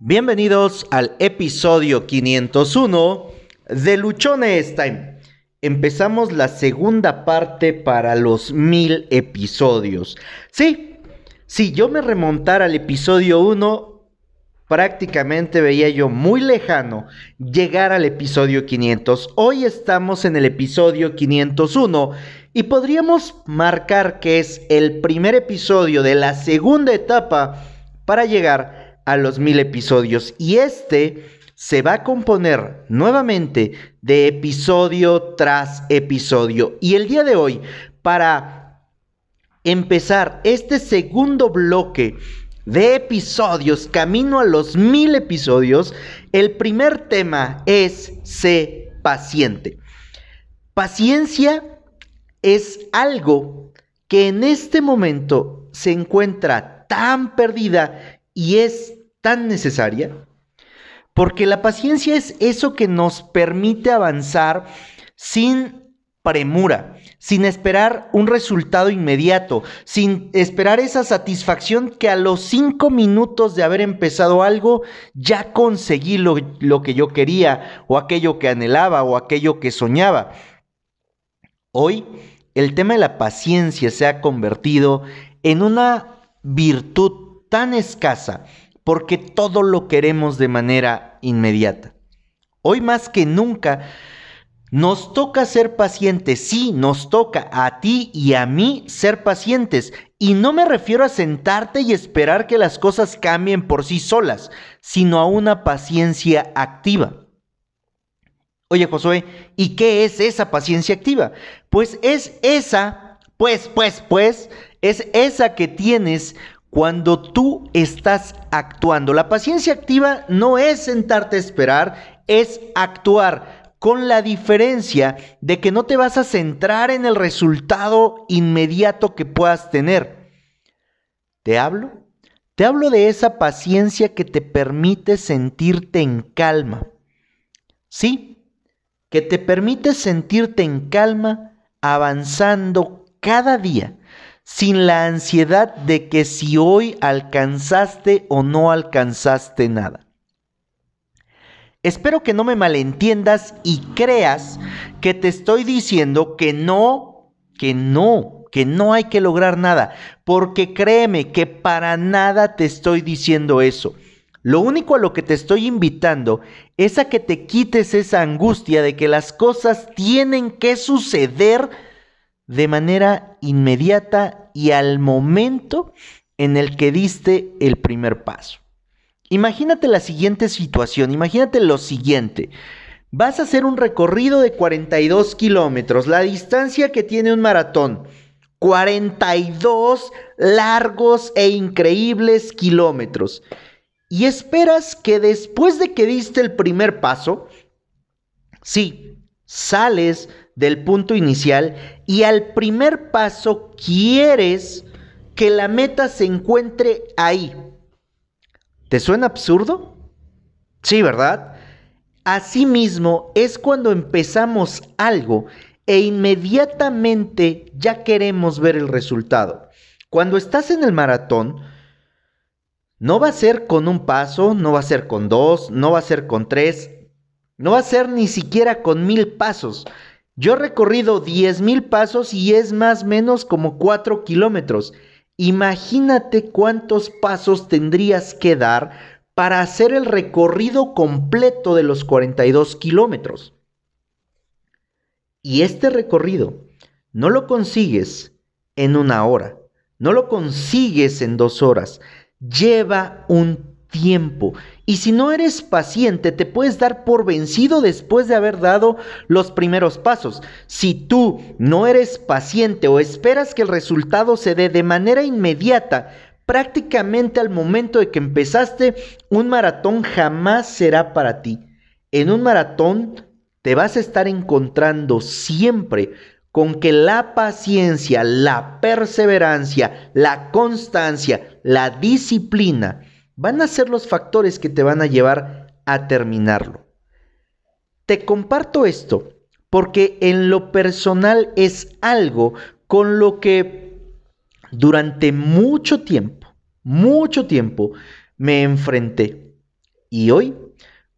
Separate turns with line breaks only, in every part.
Bienvenidos al episodio 501 de Luchones Time. Empezamos la segunda parte para los mil episodios. Sí, si yo me remontara al episodio 1, prácticamente veía yo muy lejano llegar al episodio 500. Hoy estamos en el episodio 501 y podríamos marcar que es el primer episodio de la segunda etapa para llegar a los mil episodios. Y este se va a componer nuevamente de episodio tras episodio. Y el día de hoy, para empezar este segundo bloque de episodios, camino a los mil episodios, el primer tema es ser paciente. Paciencia es algo que en este momento se encuentra tan perdida y es tan necesaria? Porque la paciencia es eso que nos permite avanzar sin premura, sin esperar un resultado inmediato, sin esperar esa satisfacción que a los cinco minutos de haber empezado algo ya conseguí lo, lo que yo quería o aquello que anhelaba o aquello que soñaba. Hoy el tema de la paciencia se ha convertido en una virtud tan escasa porque todo lo queremos de manera inmediata. Hoy más que nunca nos toca ser pacientes, sí, nos toca a ti y a mí ser pacientes. Y no me refiero a sentarte y esperar que las cosas cambien por sí solas, sino a una paciencia activa. Oye Josué, ¿y qué es esa paciencia activa? Pues es esa, pues, pues, pues, es esa que tienes cuando tú estás actuando. La paciencia activa no es sentarte a esperar, es actuar con la diferencia de que no te vas a centrar en el resultado inmediato que puedas tener. ¿Te hablo? Te hablo de esa paciencia que te permite sentirte en calma. Sí, que te permite sentirte en calma avanzando cada día sin la ansiedad de que si hoy alcanzaste o no alcanzaste nada. Espero que no me malentiendas y creas que te estoy diciendo que no, que no, que no hay que lograr nada, porque créeme que para nada te estoy diciendo eso. Lo único a lo que te estoy invitando es a que te quites esa angustia de que las cosas tienen que suceder de manera inmediata y al momento en el que diste el primer paso. Imagínate la siguiente situación, imagínate lo siguiente. Vas a hacer un recorrido de 42 kilómetros, la distancia que tiene un maratón. 42 largos e increíbles kilómetros. Y esperas que después de que diste el primer paso, sí, sales del punto inicial y al primer paso quieres que la meta se encuentre ahí. ¿Te suena absurdo? Sí, ¿verdad? Asimismo es cuando empezamos algo e inmediatamente ya queremos ver el resultado. Cuando estás en el maratón, no va a ser con un paso, no va a ser con dos, no va a ser con tres, no va a ser ni siquiera con mil pasos. Yo he recorrido 10 mil pasos y es más o menos como 4 kilómetros. Imagínate cuántos pasos tendrías que dar para hacer el recorrido completo de los 42 kilómetros. Y este recorrido no lo consigues en una hora, no lo consigues en dos horas, lleva un tiempo. Y si no eres paciente, te puedes dar por vencido después de haber dado los primeros pasos. Si tú no eres paciente o esperas que el resultado se dé de manera inmediata, prácticamente al momento de que empezaste, un maratón jamás será para ti. En un maratón te vas a estar encontrando siempre con que la paciencia, la perseverancia, la constancia, la disciplina, van a ser los factores que te van a llevar a terminarlo. Te comparto esto porque en lo personal es algo con lo que durante mucho tiempo, mucho tiempo me enfrenté. Y hoy,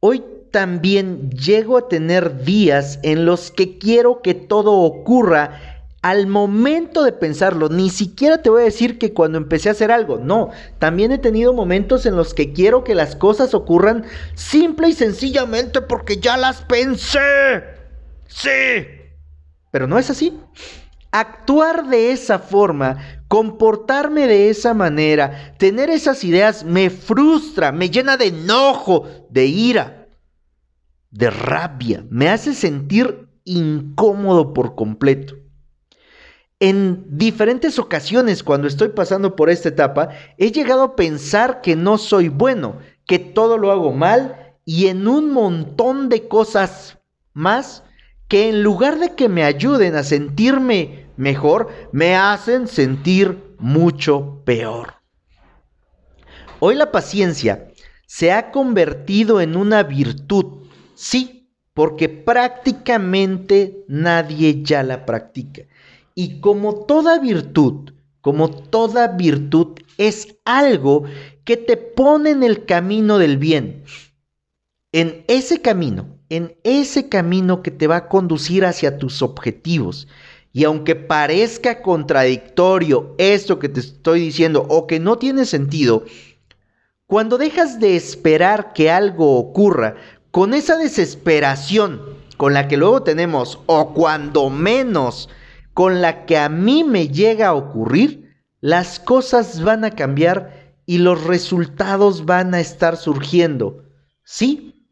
hoy también llego a tener días en los que quiero que todo ocurra al momento de pensarlo. Ni siquiera te voy a decir que cuando empecé a hacer algo, no, también he tenido momentos en los que quiero que las cosas ocurran simple y sencillamente porque ya las pensé. Sí. Pero no es así. Actuar de esa forma, comportarme de esa manera, tener esas ideas me frustra, me llena de enojo, de ira de rabia, me hace sentir incómodo por completo. En diferentes ocasiones cuando estoy pasando por esta etapa, he llegado a pensar que no soy bueno, que todo lo hago mal y en un montón de cosas más que en lugar de que me ayuden a sentirme mejor, me hacen sentir mucho peor. Hoy la paciencia se ha convertido en una virtud Sí, porque prácticamente nadie ya la practica. Y como toda virtud, como toda virtud es algo que te pone en el camino del bien. En ese camino, en ese camino que te va a conducir hacia tus objetivos. Y aunque parezca contradictorio esto que te estoy diciendo o que no tiene sentido, cuando dejas de esperar que algo ocurra con esa desesperación con la que luego tenemos, o cuando menos con la que a mí me llega a ocurrir, las cosas van a cambiar y los resultados van a estar surgiendo. Sí,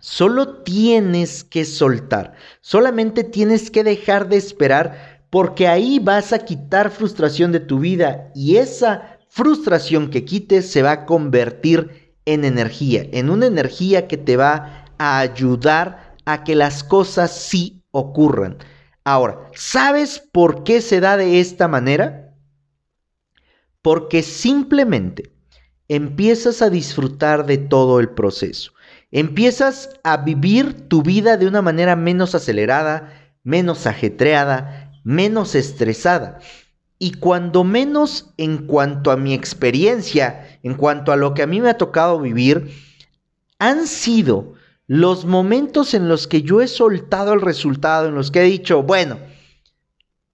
solo tienes que soltar, solamente tienes que dejar de esperar porque ahí vas a quitar frustración de tu vida y esa frustración que quites se va a convertir en energía, en una energía que te va a ayudar a que las cosas sí ocurran. Ahora, ¿sabes por qué se da de esta manera? Porque simplemente empiezas a disfrutar de todo el proceso. Empiezas a vivir tu vida de una manera menos acelerada, menos ajetreada, menos estresada. Y cuando menos en cuanto a mi experiencia, en cuanto a lo que a mí me ha tocado vivir, han sido los momentos en los que yo he soltado el resultado, en los que he dicho, bueno,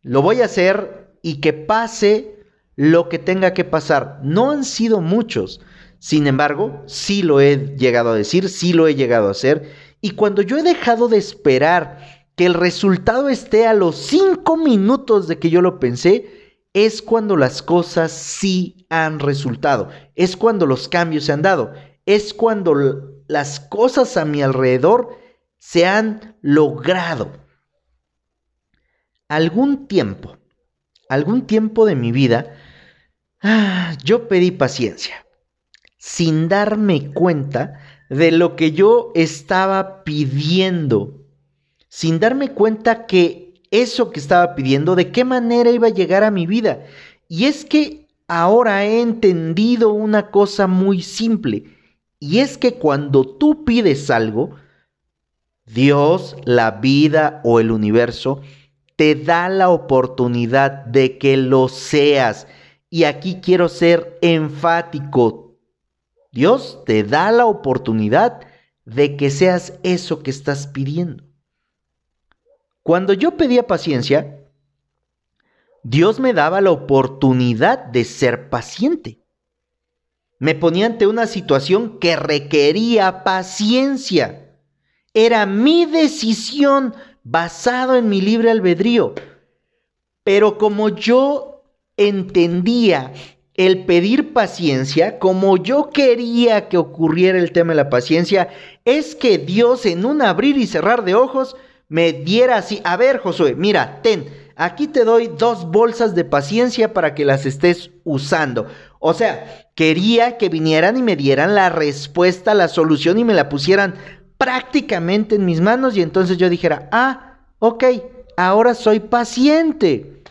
lo voy a hacer y que pase lo que tenga que pasar. No han sido muchos. Sin embargo, sí lo he llegado a decir, sí lo he llegado a hacer. Y cuando yo he dejado de esperar que el resultado esté a los cinco minutos de que yo lo pensé, es cuando las cosas sí han resultado, es cuando los cambios se han dado, es cuando las cosas a mi alrededor se han logrado. Algún tiempo, algún tiempo de mi vida, ah, yo pedí paciencia, sin darme cuenta de lo que yo estaba pidiendo, sin darme cuenta que eso que estaba pidiendo, de qué manera iba a llegar a mi vida. Y es que ahora he entendido una cosa muy simple, y es que cuando tú pides algo, Dios, la vida o el universo te da la oportunidad de que lo seas. Y aquí quiero ser enfático. Dios te da la oportunidad de que seas eso que estás pidiendo. Cuando yo pedía paciencia, Dios me daba la oportunidad de ser paciente. Me ponía ante una situación que requería paciencia. Era mi decisión basado en mi libre albedrío. Pero como yo entendía el pedir paciencia, como yo quería que ocurriera el tema de la paciencia, es que Dios en un abrir y cerrar de ojos me diera así, a ver Josué, mira, ten, aquí te doy dos bolsas de paciencia para que las estés usando. O sea, quería que vinieran y me dieran la respuesta, la solución y me la pusieran prácticamente en mis manos y entonces yo dijera, ah, ok, ahora soy paciente.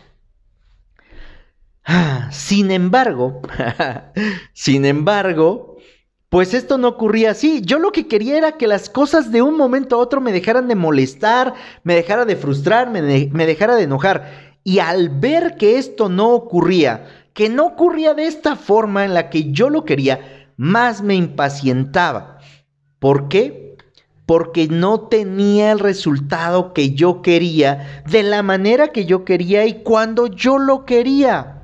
Ah, sin embargo, sin embargo, pues esto no ocurría así. Yo lo que quería era que las cosas de un momento a otro me dejaran de molestar, me dejara de frustrar, me, me dejara de enojar. Y al ver que esto no ocurría, que no ocurría de esta forma en la que yo lo quería, más me impacientaba. ¿Por qué? Porque no tenía el resultado que yo quería, de la manera que yo quería y cuando yo lo quería.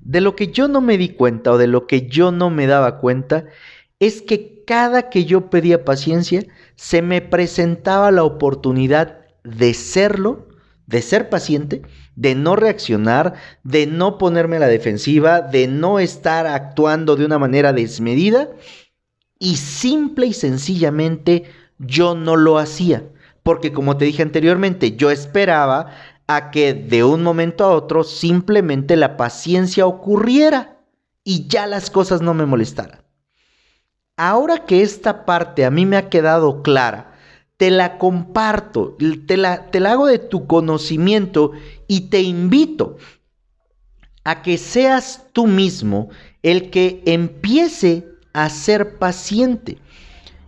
De lo que yo no me di cuenta o de lo que yo no me daba cuenta es que cada que yo pedía paciencia, se me presentaba la oportunidad de serlo, de ser paciente, de no reaccionar, de no ponerme a la defensiva, de no estar actuando de una manera desmedida y simple y sencillamente yo no lo hacía. Porque como te dije anteriormente, yo esperaba a que de un momento a otro simplemente la paciencia ocurriera y ya las cosas no me molestaran. Ahora que esta parte a mí me ha quedado clara, te la comparto, te la, te la hago de tu conocimiento y te invito a que seas tú mismo el que empiece a ser paciente.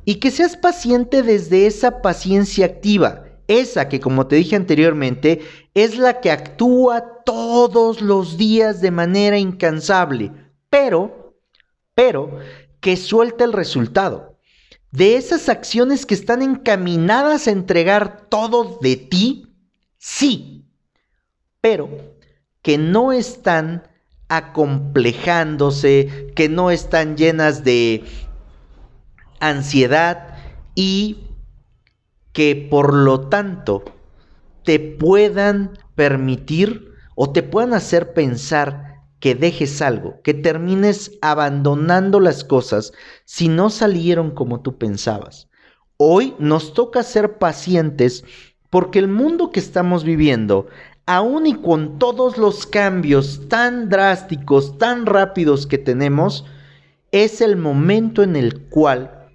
Y que seas paciente desde esa paciencia activa, esa que como te dije anteriormente es la que actúa todos los días de manera incansable, pero, pero que suelta el resultado. De esas acciones que están encaminadas a entregar todo de ti, sí, pero que no están acomplejándose, que no están llenas de ansiedad y que por lo tanto te puedan permitir o te puedan hacer pensar que dejes algo, que termines abandonando las cosas si no salieron como tú pensabas. Hoy nos toca ser pacientes porque el mundo que estamos viviendo, aun y con todos los cambios tan drásticos, tan rápidos que tenemos, es el momento en el cual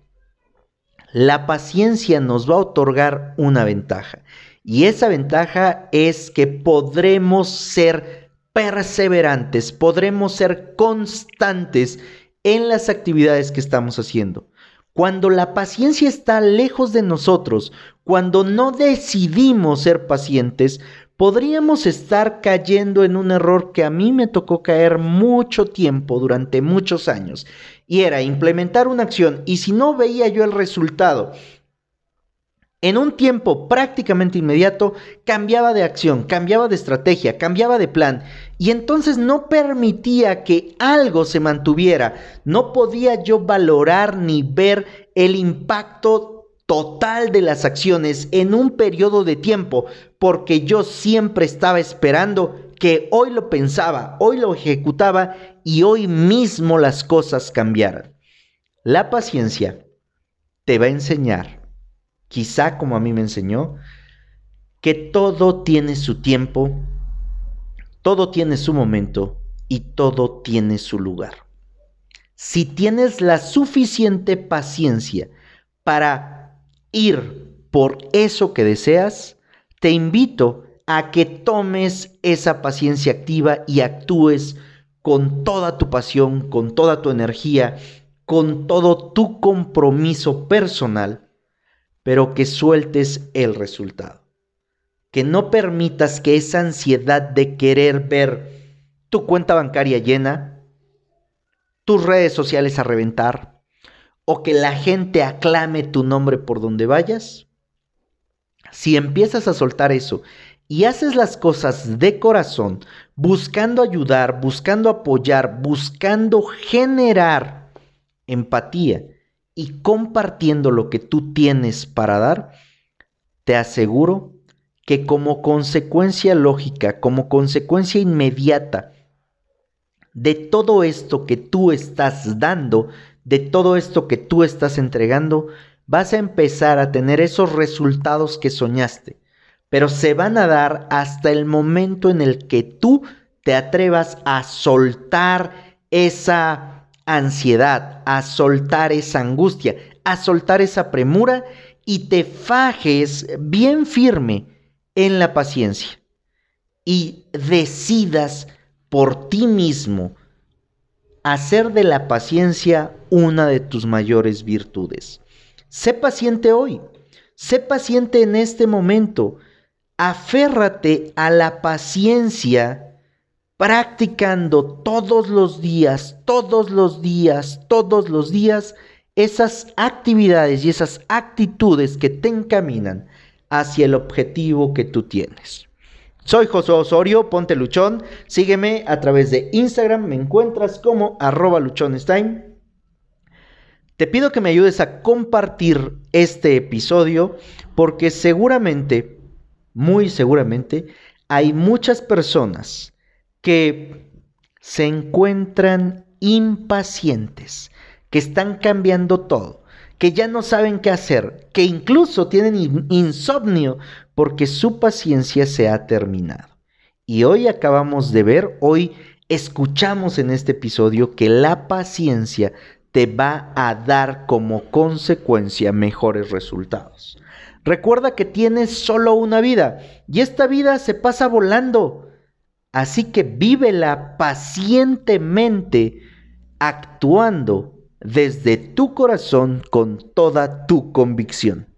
la paciencia nos va a otorgar una ventaja. Y esa ventaja es que podremos ser perseverantes, podremos ser constantes en las actividades que estamos haciendo. Cuando la paciencia está lejos de nosotros, cuando no decidimos ser pacientes, podríamos estar cayendo en un error que a mí me tocó caer mucho tiempo durante muchos años. Y era implementar una acción y si no veía yo el resultado en un tiempo prácticamente inmediato cambiaba de acción, cambiaba de estrategia, cambiaba de plan y entonces no permitía que algo se mantuviera. No podía yo valorar ni ver el impacto total de las acciones en un periodo de tiempo porque yo siempre estaba esperando que hoy lo pensaba, hoy lo ejecutaba y hoy mismo las cosas cambiaran. La paciencia te va a enseñar quizá como a mí me enseñó, que todo tiene su tiempo, todo tiene su momento y todo tiene su lugar. Si tienes la suficiente paciencia para ir por eso que deseas, te invito a que tomes esa paciencia activa y actúes con toda tu pasión, con toda tu energía, con todo tu compromiso personal pero que sueltes el resultado. Que no permitas que esa ansiedad de querer ver tu cuenta bancaria llena, tus redes sociales a reventar, o que la gente aclame tu nombre por donde vayas, si empiezas a soltar eso y haces las cosas de corazón, buscando ayudar, buscando apoyar, buscando generar empatía, y compartiendo lo que tú tienes para dar, te aseguro que como consecuencia lógica, como consecuencia inmediata de todo esto que tú estás dando, de todo esto que tú estás entregando, vas a empezar a tener esos resultados que soñaste, pero se van a dar hasta el momento en el que tú te atrevas a soltar esa ansiedad, a soltar esa angustia, a soltar esa premura y te fajes bien firme en la paciencia y decidas por ti mismo hacer de la paciencia una de tus mayores virtudes. Sé paciente hoy, sé paciente en este momento, aférrate a la paciencia practicando todos los días, todos los días, todos los días esas actividades y esas actitudes que te encaminan hacia el objetivo que tú tienes. Soy José Osorio, ponte luchón, sígueme a través de Instagram, me encuentras como arroba luchonestime. Te pido que me ayudes a compartir este episodio porque seguramente, muy seguramente, hay muchas personas que se encuentran impacientes, que están cambiando todo, que ya no saben qué hacer, que incluso tienen insomnio porque su paciencia se ha terminado. Y hoy acabamos de ver, hoy escuchamos en este episodio que la paciencia te va a dar como consecuencia mejores resultados. Recuerda que tienes solo una vida y esta vida se pasa volando. Así que vívela pacientemente, actuando desde tu corazón con toda tu convicción.